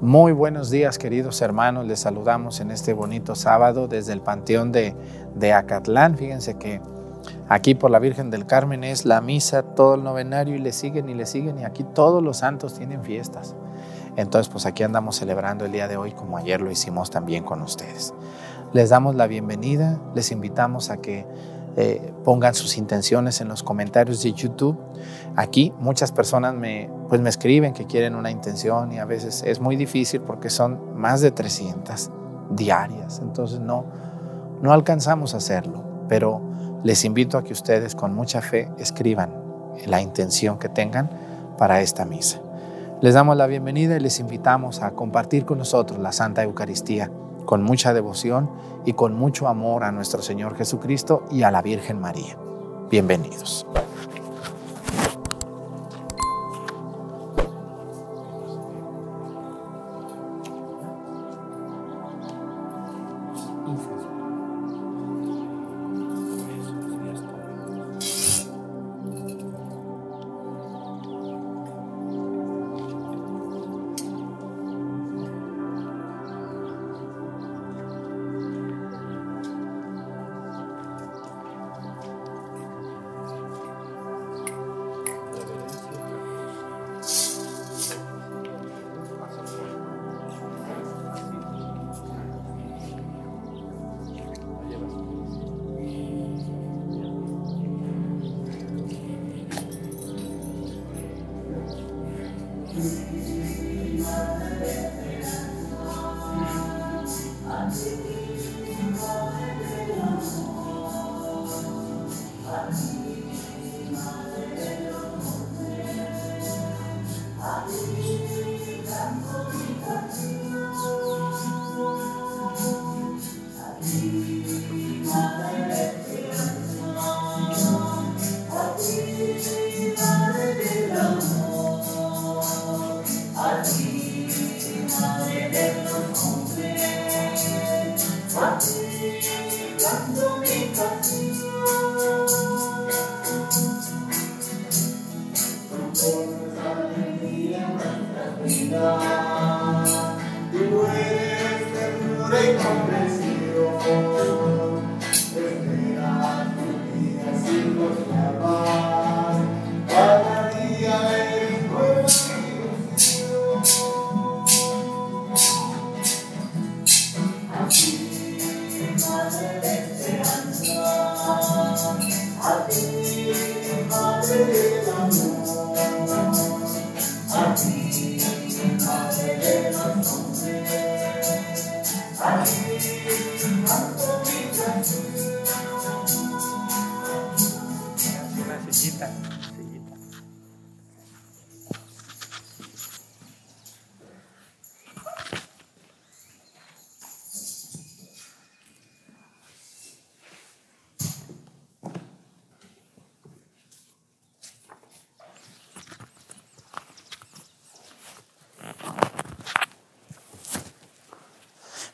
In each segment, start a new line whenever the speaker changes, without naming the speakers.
Muy buenos días, queridos hermanos. Les saludamos en este bonito sábado desde el Panteón de, de Acatlán. Fíjense que aquí por la Virgen del Carmen es la misa, todo el novenario y le siguen y le siguen. Y aquí todos los santos tienen fiestas. Entonces, pues aquí andamos celebrando el día de hoy como ayer lo hicimos también con ustedes. Les damos la bienvenida, les invitamos a que eh, pongan sus intenciones en los comentarios de YouTube. Aquí muchas personas me, pues me escriben que quieren una intención y a veces es muy difícil porque son más de 300 diarias, entonces no, no alcanzamos a hacerlo, pero les invito a que ustedes con mucha fe escriban la intención que tengan para esta misa. Les damos la bienvenida y les invitamos a compartir con nosotros la Santa Eucaristía con mucha devoción y con mucho amor a nuestro Señor Jesucristo y a la Virgen María. Bienvenidos.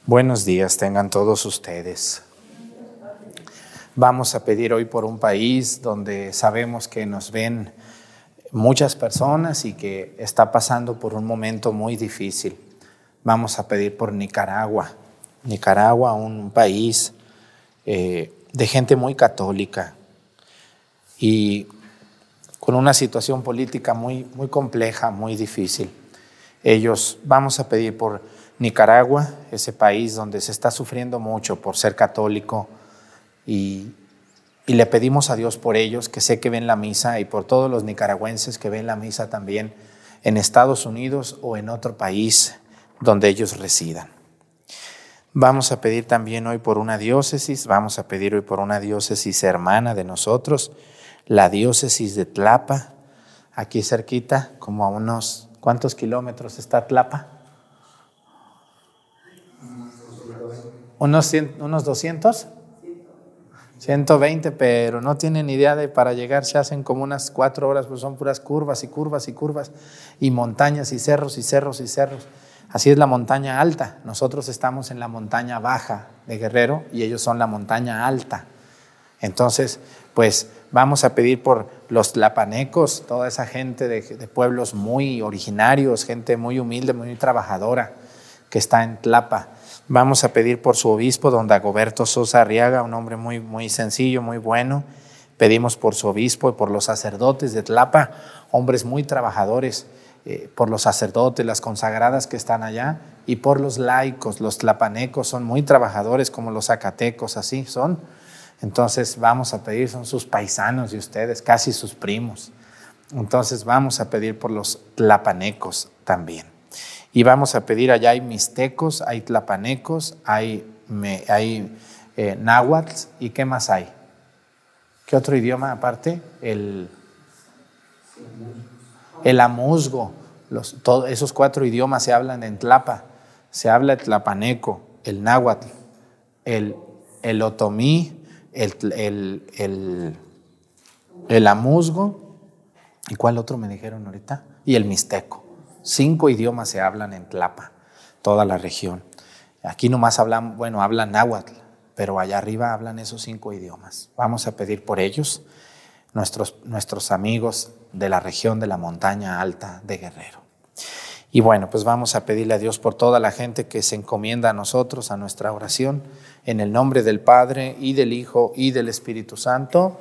Buenos días tengan todos ustedes. Vamos a pedir hoy por un país donde sabemos que nos ven muchas personas y que está pasando por un momento muy difícil. Vamos a pedir por Nicaragua. Nicaragua, un país eh, de gente muy católica y con una situación política muy, muy compleja, muy difícil. Ellos, vamos a pedir por Nicaragua, ese país donde se está sufriendo mucho por ser católico y, le pedimos a Dios por ellos, que sé que ven la misa y por todos los nicaragüenses que ven la misa también en Estados Unidos o en otro país donde ellos residan. Vamos a pedir también hoy por una diócesis, vamos a pedir hoy por una diócesis hermana de nosotros, la diócesis de Tlapa, aquí cerquita, como a unos, ¿cuántos kilómetros está Tlapa? Unos, unos 200, 120, pero no tienen idea de para llegar se hacen como unas cuatro horas, pues son puras curvas y curvas y curvas y montañas y cerros y cerros y cerros. Así es la montaña alta. Nosotros estamos en la montaña baja de Guerrero y ellos son la montaña alta. Entonces, pues Vamos a pedir por los tlapanecos, toda esa gente de pueblos muy originarios, gente muy humilde, muy trabajadora que está en Tlapa. Vamos a pedir por su obispo, don Dagoberto Sosa Arriaga, un hombre muy, muy sencillo, muy bueno. Pedimos por su obispo y por los sacerdotes de Tlapa, hombres muy trabajadores, eh, por los sacerdotes, las consagradas que están allá, y por los laicos, los tlapanecos son muy trabajadores como los zacatecos, así son. Entonces vamos a pedir, son sus paisanos y ustedes, casi sus primos. Entonces vamos a pedir por los tlapanecos también. Y vamos a pedir, allá hay mixtecos, hay tlapanecos, hay, hay eh, náhuatl, ¿y qué más hay? ¿Qué otro idioma aparte? El, el amuzgo. Esos cuatro idiomas se hablan en Tlapa. Se habla el tlapaneco, el náhuatl, el, el otomí, el, el, el, el amuzgo. ¿Y cuál otro me dijeron ahorita? Y el mixteco. Cinco idiomas se hablan en Tlapa, toda la región. Aquí nomás hablan, bueno, hablan náhuatl, pero allá arriba hablan esos cinco idiomas. Vamos a pedir por ellos, nuestros, nuestros amigos de la región de la montaña alta de Guerrero. Y bueno, pues vamos a pedirle a Dios por toda la gente que se encomienda a nosotros, a nuestra oración, en el nombre del Padre y del Hijo y del Espíritu Santo.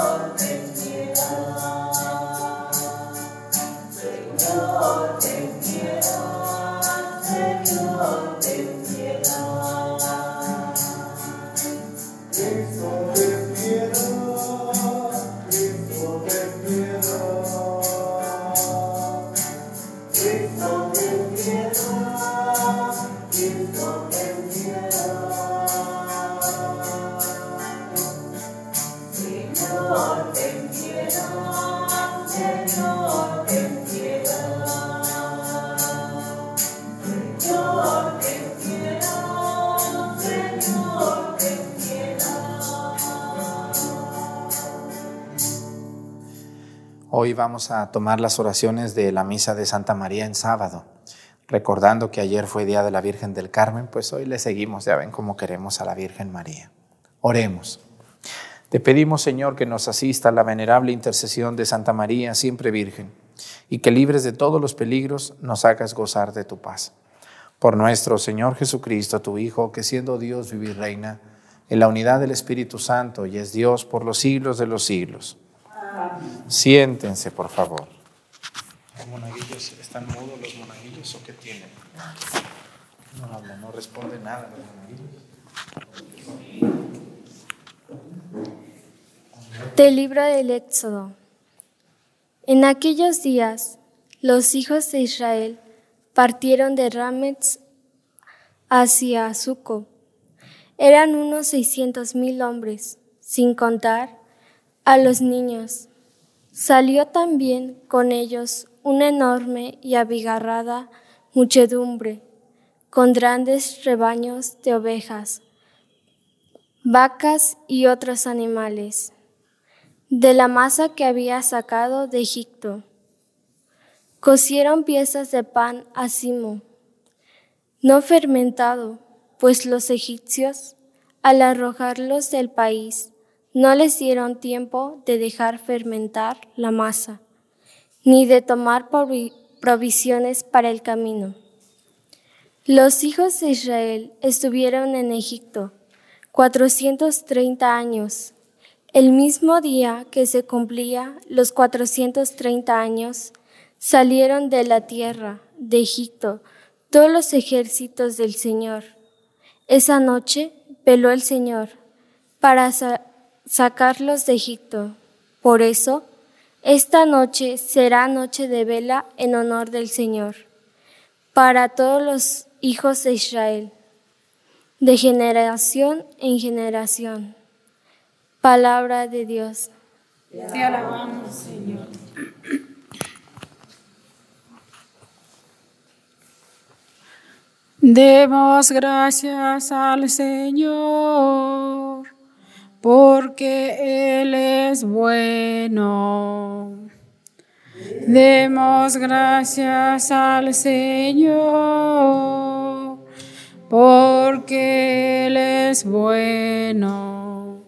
Señor, te quiero, Señor, te Hoy vamos a tomar las oraciones de la misa de Santa María en sábado. Recordando que ayer fue día de la Virgen del Carmen, pues hoy le seguimos, ya ven cómo queremos a la Virgen María. Oremos. Te pedimos, Señor, que nos asista a la venerable intercesión de Santa María, siempre Virgen, y que libres de todos los peligros nos hagas gozar de tu paz. Por nuestro Señor Jesucristo, tu Hijo, que siendo Dios vive y reina en la unidad del Espíritu Santo y es Dios por los siglos de los siglos. Siéntense, por favor. ¿Los monaguillos están mudos los monaguillos o qué tienen? No hablan, no responden nada los monaguillos.
Del libro del Éxodo. En aquellos días, los hijos de Israel partieron de Rametz hacia Suco. Eran unos seiscientos mil hombres, sin contar a los niños. Salió también con ellos una enorme y abigarrada muchedumbre, con grandes rebaños de ovejas, vacas y otros animales, de la masa que había sacado de Egipto. Cocieron piezas de pan asimo, no fermentado, pues los egipcios, al arrojarlos del país, no les dieron tiempo de dejar fermentar la masa, ni de tomar provisiones para el camino. Los hijos de Israel estuvieron en Egipto cuatrocientos treinta años. El mismo día que se cumplía los 430 años, salieron de la tierra de Egipto todos los ejércitos del Señor. Esa noche peló el Señor para sacarlos de Egipto. Por eso, esta noche será noche de vela en honor del Señor, para todos los hijos de Israel, de generación en generación. Palabra de Dios.
Te alabamos, Señor. Demos gracias al Señor, porque Él es bueno. Demos gracias al Señor, porque Él es bueno.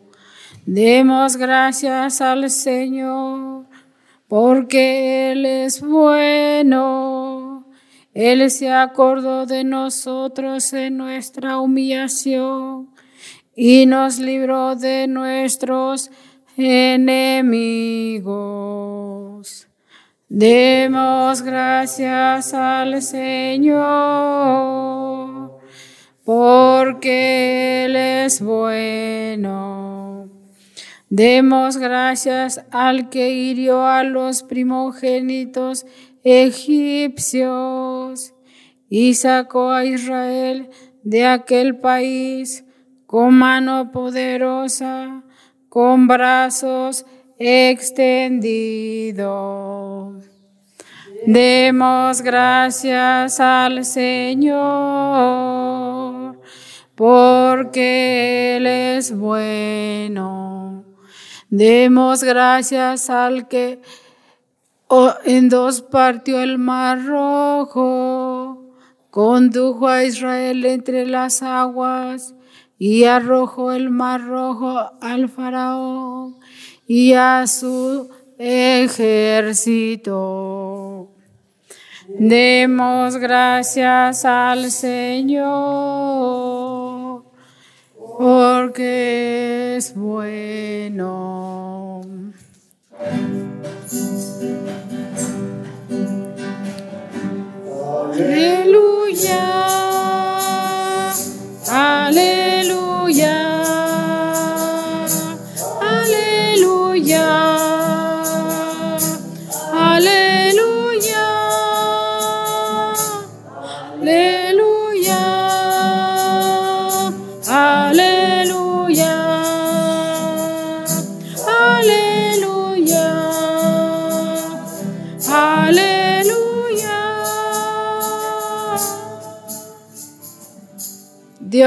Demos gracias al Señor, porque Él es bueno él se acordó de nosotros en nuestra humillación y nos libró de nuestros enemigos. Demos gracias al Señor, porque Él es bueno. Demos gracias al que hirió a los primogénitos egipcios y sacó a Israel de aquel país con mano poderosa, con brazos extendidos. Demos gracias al Señor, porque Él es bueno. Demos gracias al que en dos partió el mar rojo, condujo a Israel entre las aguas y arrojó el mar rojo al faraón y a su ejército. Demos gracias al Señor, porque es bueno. Aleluya, aleluya,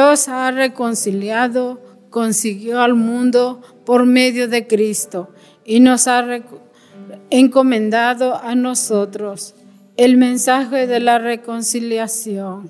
Dios ha reconciliado, consiguió al mundo por medio de Cristo y nos ha encomendado a nosotros el mensaje de la reconciliación.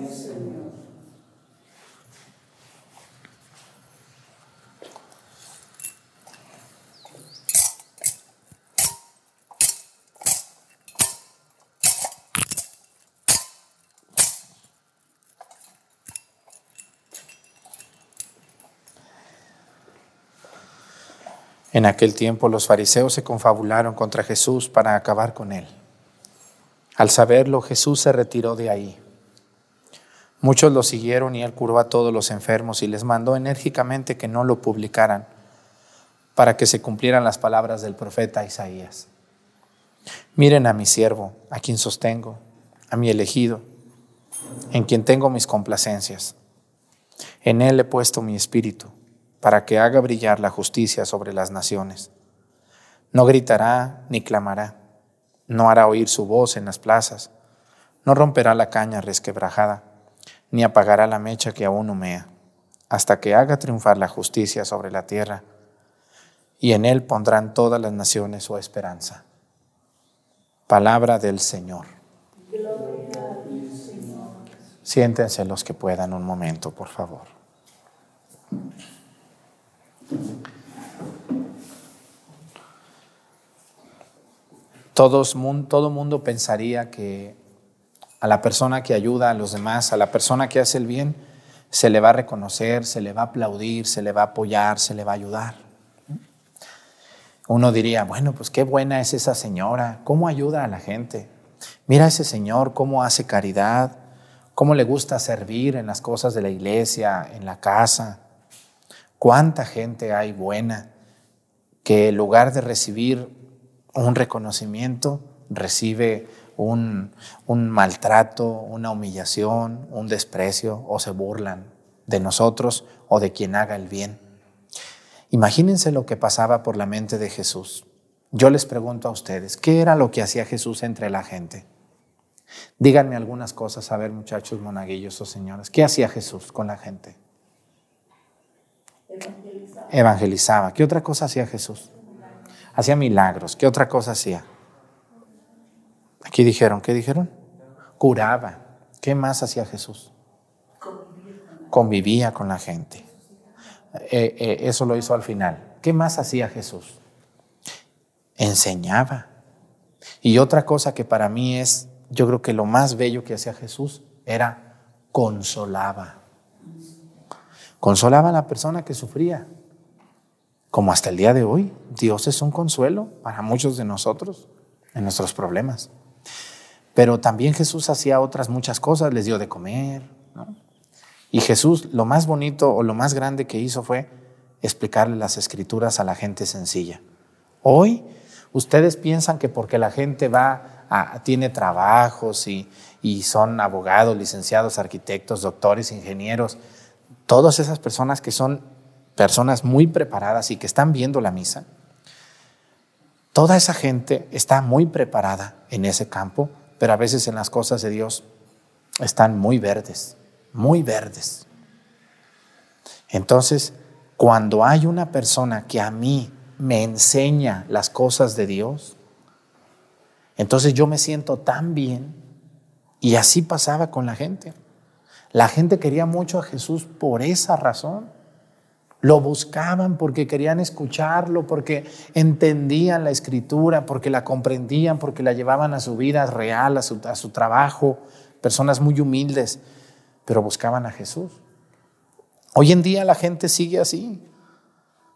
En aquel tiempo los fariseos se confabularon contra Jesús para acabar con él. Al saberlo, Jesús se retiró de ahí. Muchos lo siguieron y él curó a todos los enfermos y les mandó enérgicamente que no lo publicaran para que se cumplieran las palabras del profeta Isaías. Miren a mi siervo, a quien sostengo, a mi elegido, en quien tengo mis complacencias. En él he puesto mi espíritu para que haga brillar la justicia sobre las naciones. No gritará ni clamará, no hará oír su voz en las plazas, no romperá la caña resquebrajada, ni apagará la mecha que aún humea, hasta que haga triunfar la justicia sobre la tierra, y en él pondrán todas las naciones su esperanza. Palabra del Señor. Siéntense los que puedan un momento, por favor. Todos, todo mundo pensaría que a la persona que ayuda a los demás, a la persona que hace el bien, se le va a reconocer, se le va a aplaudir, se le va a apoyar, se le va a ayudar. Uno diría, bueno, pues qué buena es esa señora, cómo ayuda a la gente. Mira a ese señor, cómo hace caridad, cómo le gusta servir en las cosas de la iglesia, en la casa. Cuánta gente hay buena que en lugar de recibir un reconocimiento, recibe un, maltrato, una humillación, un desprecio o se burlan de nosotros o de quien haga el bien. Imagínense lo que pasaba por la mente de Jesús. Yo les pregunto a ustedes, ¿qué era lo que hacía Jesús entre la gente? Díganme algunas cosas, a ver muchachos monaguillos o señoras, ¿qué hacía Jesús con la gente? Evangelizaba. Evangelizaba. ¿Qué otra cosa hacía Jesús? Hacía milagros. ¿Qué otra cosa hacía? Aquí dijeron, ¿qué dijeron? Curaba. ¿Qué más hacía Jesús? Convivía con la gente. Eh, eh, eso lo hizo al final. ¿Qué más hacía Jesús? Enseñaba. Y otra cosa que para mí es, yo creo que lo más bello que hacía Jesús era consolaba. Consolaba a la persona que sufría. Como hasta el día de hoy, Dios es un consuelo para muchos de nosotros en nuestros problemas. Pero también Jesús hacía otras muchas cosas, les dio de comer. Y Jesús lo más bonito o lo más grande que hizo fue explicarle las escrituras a la gente sencilla. Hoy ustedes piensan que porque la gente va, tiene trabajos y, y son abogados, licenciados, arquitectos, doctores, ingenieros, todas esas personas que son personas muy preparadas y que están viendo la misa, toda esa gente está muy preparada en ese campo pero a veces en las cosas de Dios están muy verdes, muy verdes. Entonces, cuando hay una persona que a mí me enseña las cosas de Dios, entonces yo me siento tan bien. Y así pasaba con la gente. La gente quería mucho a Jesús por esa razón. Lo buscaban porque querían escucharlo, porque entendían la escritura, porque la comprendían, porque la llevaban a su vida real, a su, trabajo, personas muy humildes, pero buscaban a Jesús. Hoy en día la gente sigue así.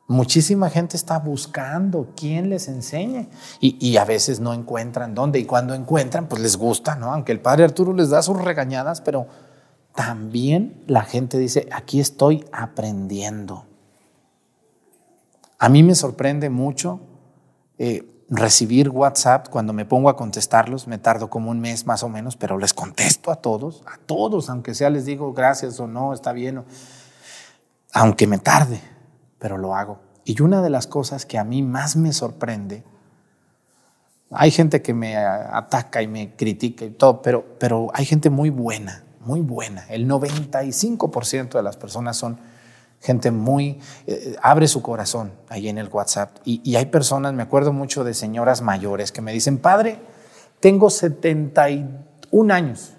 Muchísima gente está buscando quién les enseñe y, y, a veces no encuentran dónde y cuando encuentran pues les gusta, ¿no? Aunque el padre Arturo les da sus regañadas, pero también la gente dice, aquí estoy aprendiendo. A mí me sorprende mucho eh, recibir WhatsApp cuando me pongo a contestarlos, me tardo como un mes más o menos, pero les contesto a todos, a todos, aunque sea les digo gracias o no, está bien, aunque me tarde, pero lo hago. Y una de las cosas que a mí más me sorprende, hay gente que me ataca y me critica y todo, pero, pero hay gente muy buena, muy buena. El 95% de las personas son gente muy, eh, abre su corazón ahí en el WhatsApp. Y, hay personas, me acuerdo mucho de señoras mayores que me dicen, padre, tengo 71 años.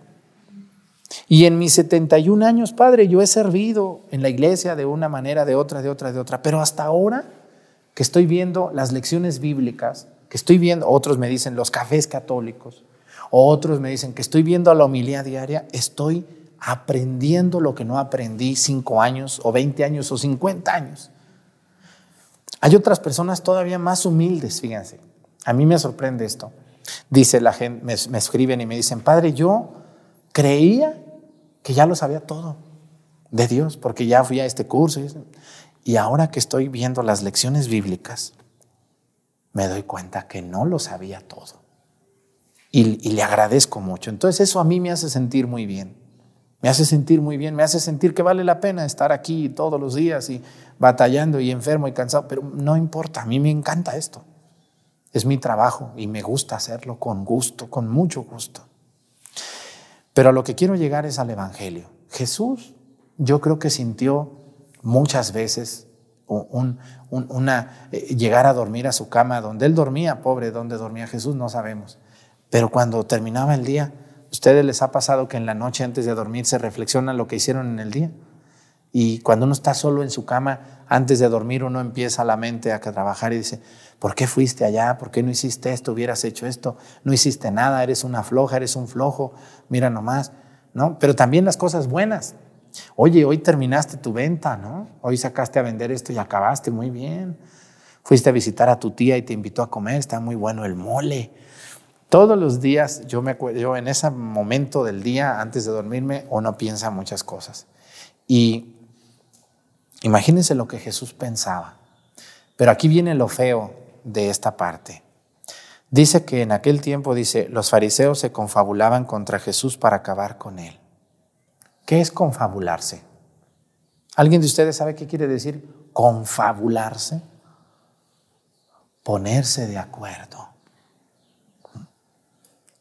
Y en mis 71 años, padre, yo he servido en la iglesia de una manera, de otra, de otra, de otra. Pero hasta ahora que estoy viendo las lecciones bíblicas, que estoy viendo, otros me dicen los cafés católicos, otros me dicen que estoy viendo la homilía diaria, estoy aprendiendo lo que no aprendí cinco años o 20 años o 50 años. Hay otras personas todavía más humildes, fíjense. A mí me sorprende esto. Dice la gente, me escriben y me dicen, Padre, yo creía que ya lo sabía todo de Dios, porque ya fui a este curso. Y ahora que estoy viendo las lecciones bíblicas, me doy cuenta que no lo sabía todo. Y, le agradezco mucho. Entonces eso a mí me hace sentir muy bien. Me hace sentir muy bien, me hace sentir que vale la pena estar aquí todos los días y batallando y enfermo y cansado, pero no importa, a mí me encanta esto. Es mi trabajo y me gusta hacerlo con gusto, con mucho gusto. Pero a lo que quiero llegar es al Evangelio. Jesús yo creo que sintió muchas veces una, eh, llegar a dormir a su cama donde él dormía, pobre, donde dormía Jesús, no sabemos. Pero cuando terminaba el día, ¿ustedes les ha pasado que en la noche antes de dormir se reflexionan lo que hicieron en el día? Y cuando uno está solo en su cama, antes de dormir, uno empieza la mente a trabajar y dice, ¿por qué fuiste allá? ¿Por qué no hiciste esto? Hubieras hecho esto. No hiciste nada, eres una floja, eres un flojo, mira nomás. ¿No? Pero también las cosas buenas. Oye, hoy terminaste tu venta, ¿no? Hoy sacaste a vender esto y acabaste muy bien. Fuiste a visitar a tu tía y te invitó a comer, está muy bueno el mole. Todos los días, yo me acuerdo, yo en ese momento del día, antes de dormirme, uno piensa muchas cosas. Y imagínense lo que Jesús pensaba. Pero aquí viene lo feo de esta parte. Dice que en aquel tiempo, dice, los fariseos se confabulaban contra Jesús para acabar con él. ¿Qué es confabularse? ¿Alguien de ustedes sabe qué quiere decir confabularse? Ponerse de acuerdo.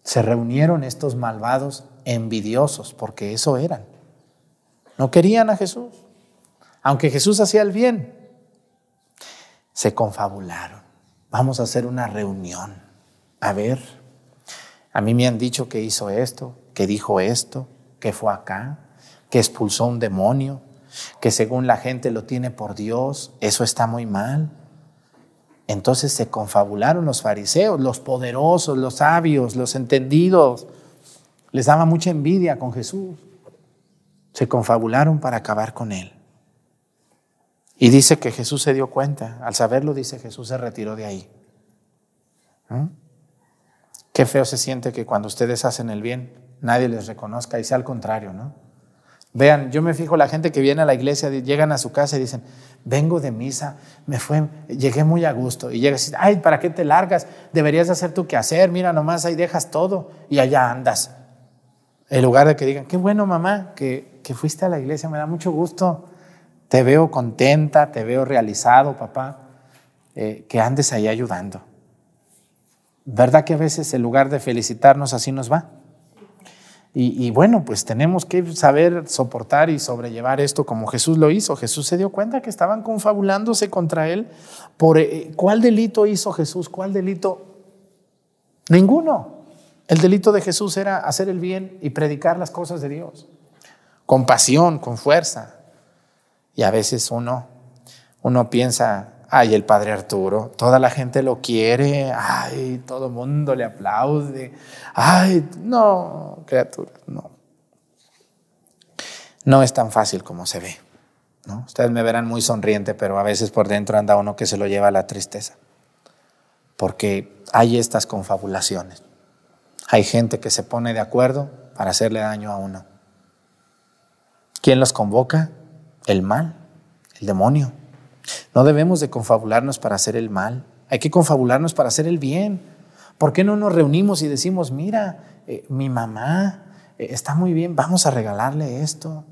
Se reunieron estos malvados envidiosos, porque eso eran. No querían a Jesús, aunque Jesús hacía el bien. Se confabularon. Vamos a hacer una reunión. A ver, a mí me han dicho que hizo esto, que dijo esto, que fue acá que expulsó un demonio, que según la gente lo tiene por Dios, eso está muy mal. Entonces se confabularon los fariseos, los poderosos, los sabios, los entendidos. Les daba mucha envidia con Jesús. Se confabularon para acabar con él. Y dice que Jesús se dio cuenta. Al saberlo, dice Jesús se retiró de ahí. ¿Mm? Qué feo se siente que cuando ustedes hacen el bien, nadie les reconozca y sea al contrario, ¿no? Vean, yo me fijo la gente que viene a la iglesia, llegan a su casa y dicen, vengo de misa, me fue, llegué muy a gusto. Y llegas y dices, ay, ¿para qué te largas? Deberías hacer tu hacer, mira nomás, ahí dejas todo y allá andas. En lugar de que digan, qué bueno mamá, que, que fuiste a la iglesia, me da mucho gusto, te veo contenta, te veo realizado, papá, eh, que andes ahí ayudando. ¿Verdad que a veces en lugar de felicitarnos así nos va? Y, bueno, pues tenemos que saber soportar y sobrellevar esto como Jesús lo hizo. Jesús se dio cuenta que estaban confabulándose contra él. Por, eh, ¿Cuál delito hizo Jesús? ¿Cuál delito? Ninguno. El delito de Jesús era hacer el bien y predicar las cosas de Dios. Con pasión, con fuerza. Y a veces uno, uno piensa, Ay, el padre Arturo, toda la gente lo quiere, ay, todo el mundo le aplaude. Ay, no, criatura, no. No es tan fácil como se ve. ¿no? Ustedes me verán muy sonriente, pero a veces por dentro anda uno que se lo lleva a la tristeza. Porque hay estas confabulaciones. Hay gente que se pone de acuerdo para hacerle daño a uno. ¿Quién los convoca? El mal, el demonio. No debemos de confabularnos para hacer el mal, hay que confabularnos para hacer el bien. ¿Por qué no nos reunimos y decimos, mira, eh, mi mamá eh, está muy bien, vamos a regalarle esto?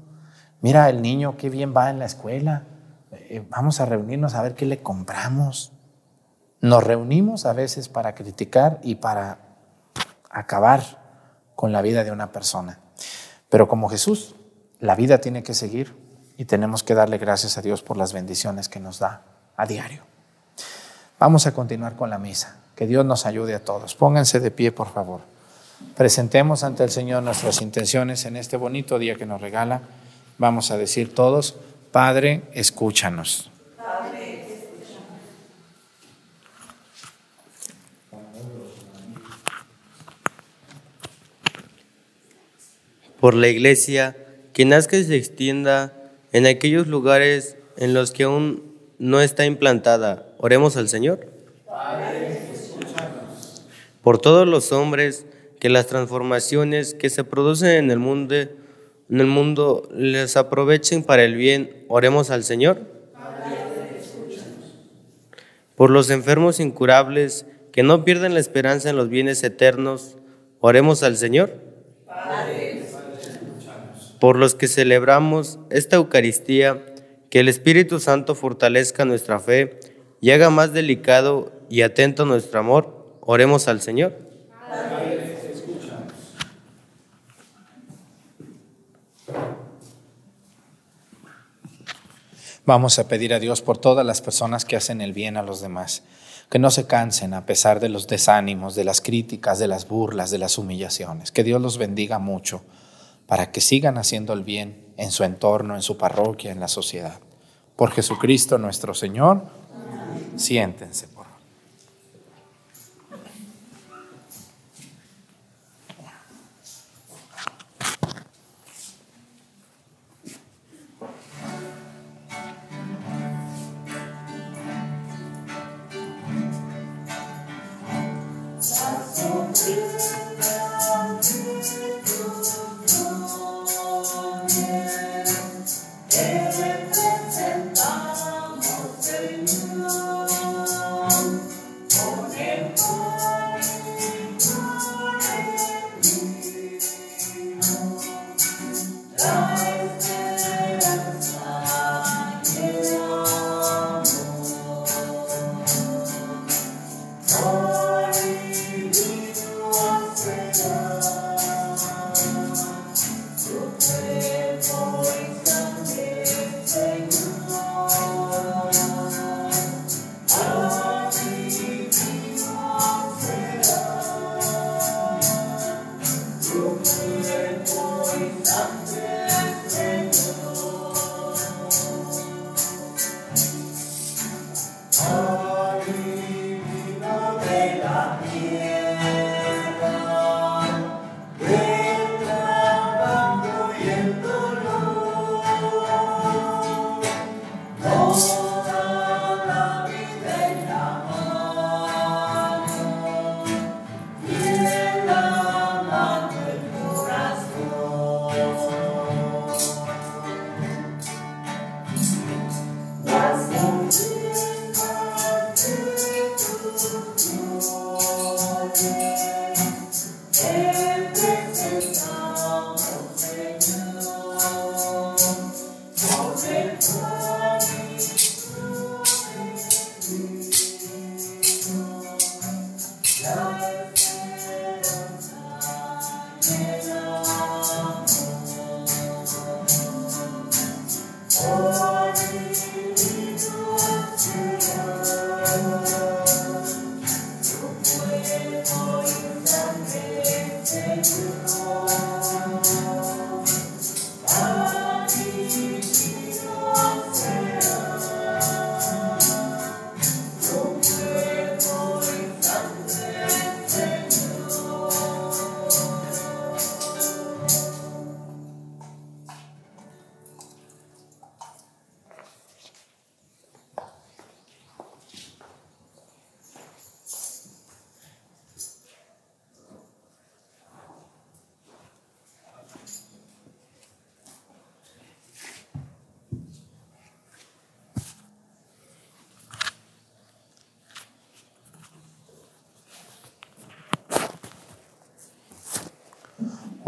Mira, el niño qué bien va en la escuela, eh, vamos a reunirnos a ver qué le compramos. Nos reunimos a veces para criticar y para acabar con la vida de una persona. Pero como Jesús, la vida tiene que seguir y tenemos que darle gracias a Dios por las bendiciones que nos da a diario. Vamos a continuar con la misa. Que Dios nos ayude a todos. Pónganse de pie, por favor. Presentemos ante el Señor nuestras intenciones en este bonito día que nos regala. Vamos a decir todos, Padre, escúchanos.
Por la iglesia, que nazca y se extienda en aquellos lugares en los que aún no está implantada. Oremos al Señor. Por todos los hombres, que las transformaciones que se producen en el mundo, en el mundo les aprovechen para el bien. Oremos al Señor. Por los enfermos incurables, que no pierdan la esperanza en los bienes eternos. Oremos al Señor por los que celebramos esta Eucaristía, que el Espíritu Santo fortalezca nuestra fe y haga más delicado y atento nuestro amor. Oremos al Señor.
Vamos a pedir a Dios por todas las personas que hacen el bien a los demás, que no se cansen a pesar de los desánimos, de las críticas, de las burlas, de las humillaciones. Que Dios los bendiga mucho para que sigan haciendo el bien en su entorno, en su parroquia, en la sociedad. Por Jesucristo nuestro Señor, siéntense.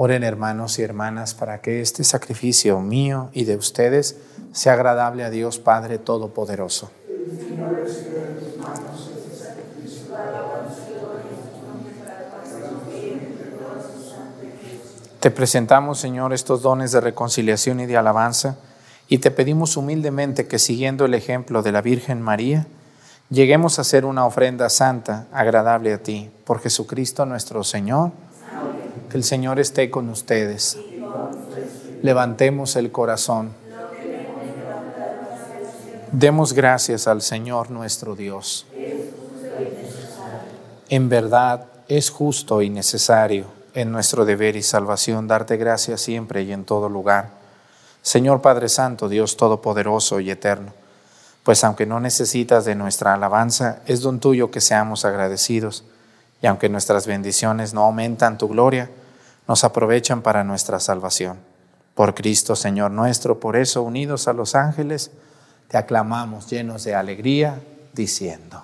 Oren hermanos y hermanas para que este sacrificio mío y de ustedes sea agradable a Dios Padre Todopoderoso. Te presentamos, Señor, estos dones de reconciliación y de alabanza y te pedimos humildemente que siguiendo el ejemplo de la Virgen María, lleguemos a ser una ofrenda santa, agradable a ti, por Jesucristo nuestro Señor el Señor esté con ustedes. Levantemos el corazón. Demos gracias al Señor nuestro Dios. En verdad es justo y necesario en nuestro deber y salvación darte gracias siempre y en todo lugar. Señor Padre Santo, Dios Todopoderoso y Eterno, pues aunque no necesitas de nuestra alabanza, es don tuyo que seamos agradecidos, y aunque nuestras bendiciones no aumentan tu gloria, nos aprovechan para nuestra salvación. Por Cristo, Señor nuestro, por eso, unidos a los ángeles, te aclamamos llenos de alegría, diciendo.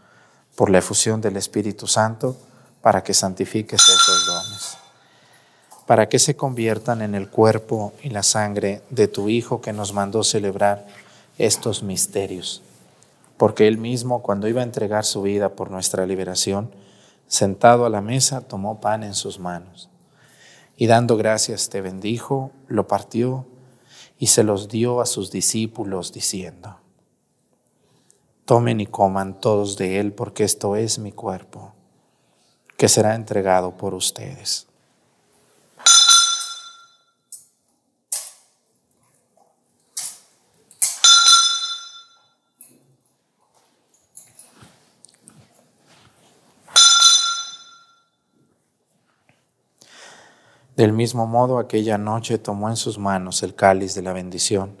por la efusión del Espíritu Santo, para que santifiques estos dones, para que se conviertan en el cuerpo y la sangre de tu Hijo que nos mandó celebrar estos misterios, porque Él mismo, cuando iba a entregar su vida por nuestra liberación, sentado a la mesa, tomó pan en sus manos y dando gracias te bendijo, lo partió y se los dio a sus discípulos diciendo, tomen y coman todos de él porque esto es mi cuerpo, que será entregado por ustedes. Del mismo modo, aquella noche tomó en sus manos el cáliz de la bendición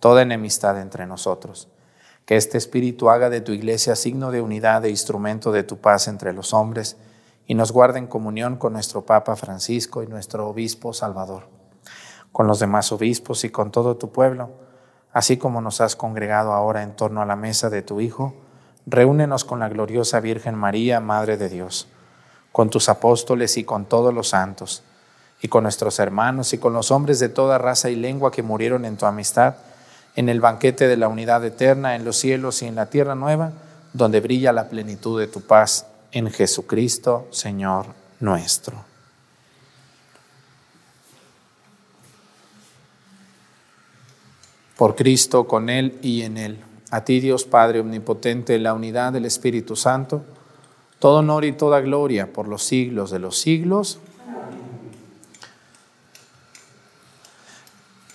toda enemistad entre nosotros. Que este Espíritu haga de tu iglesia signo de unidad e instrumento de tu paz entre los hombres y nos guarde en comunión con nuestro Papa Francisco y nuestro Obispo Salvador, con los demás obispos y con todo tu pueblo, así como nos has congregado ahora en torno a la mesa de tu Hijo, reúnenos con la gloriosa Virgen María, Madre de Dios, con tus apóstoles y con todos los santos, y con nuestros hermanos y con los hombres de toda raza y lengua que murieron en tu amistad, en el banquete de la unidad eterna en los cielos y en la tierra nueva, donde brilla la plenitud de tu paz en Jesucristo, Señor nuestro. Por Cristo, con Él y en Él. A ti, Dios Padre Omnipotente, en la unidad del Espíritu Santo, todo honor y toda gloria por los siglos de los siglos.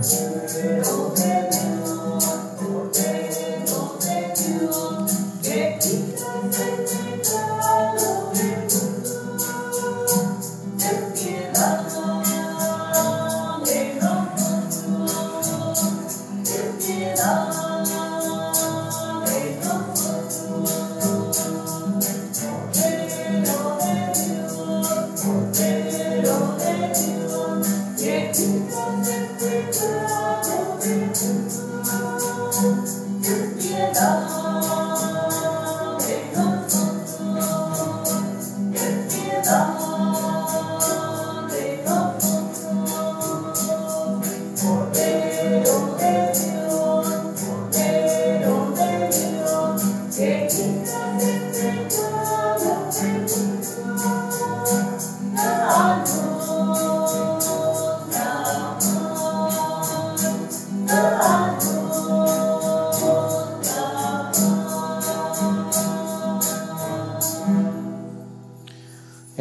Open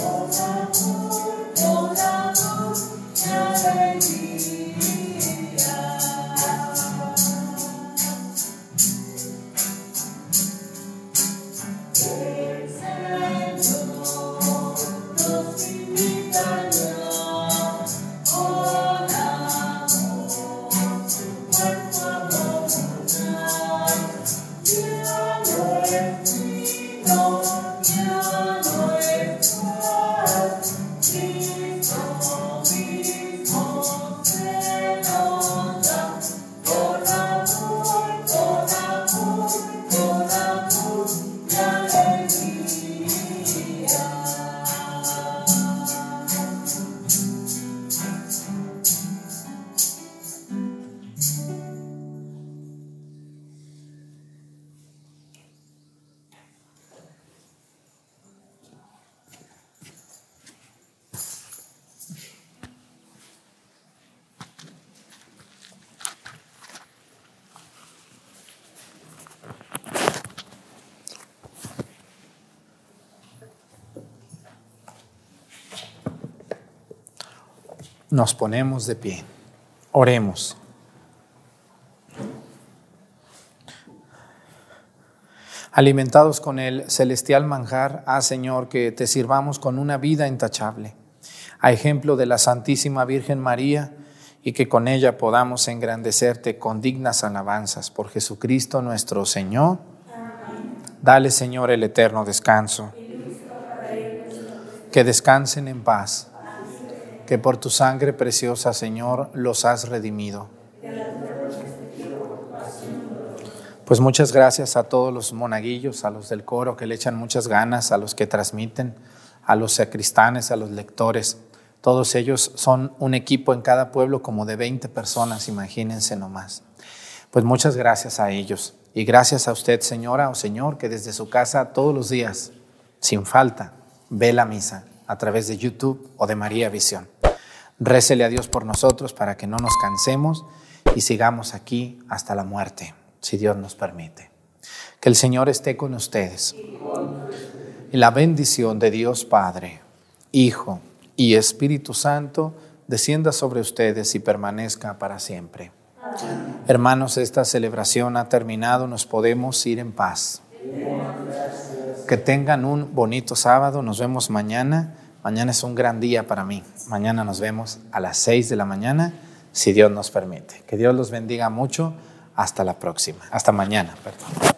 Amor, amor, amor. Nos ponemos de pie. Oremos. Alimentados con el celestial manjar, haz Señor que te sirvamos con una vida intachable, a ejemplo de la Santísima Virgen María, y que con ella podamos engrandecerte con dignas alabanzas por Jesucristo nuestro Señor. Dale, Señor, el eterno descanso. Que descansen en paz que por tu sangre preciosa, Señor, los has redimido. Pues muchas gracias a todos los monaguillos, a los del coro que le echan muchas ganas, a los que transmiten, a los sacristanes, a los lectores. Todos ellos son un equipo en cada pueblo como de 20 personas, imagínense nomás. Pues muchas gracias a ellos. Y gracias a usted, señora o señor, que desde su casa todos los días, sin falta, ve la misa a través de YouTube o de María Visión. Récele a Dios por nosotros para que no nos cansemos y sigamos aquí hasta la muerte, si Dios nos permite. Que el Señor esté con ustedes. Y la bendición de Dios Padre, Hijo y Espíritu Santo descienda sobre ustedes y permanezca para siempre. Hermanos, esta celebración ha terminado, nos podemos ir en paz. Que tengan un bonito sábado, nos vemos mañana. Mañana es un gran día para mí. Mañana nos vemos a las 6 de la mañana, si Dios nos permite. Que Dios los bendiga mucho. Hasta la próxima. Hasta mañana, perdón.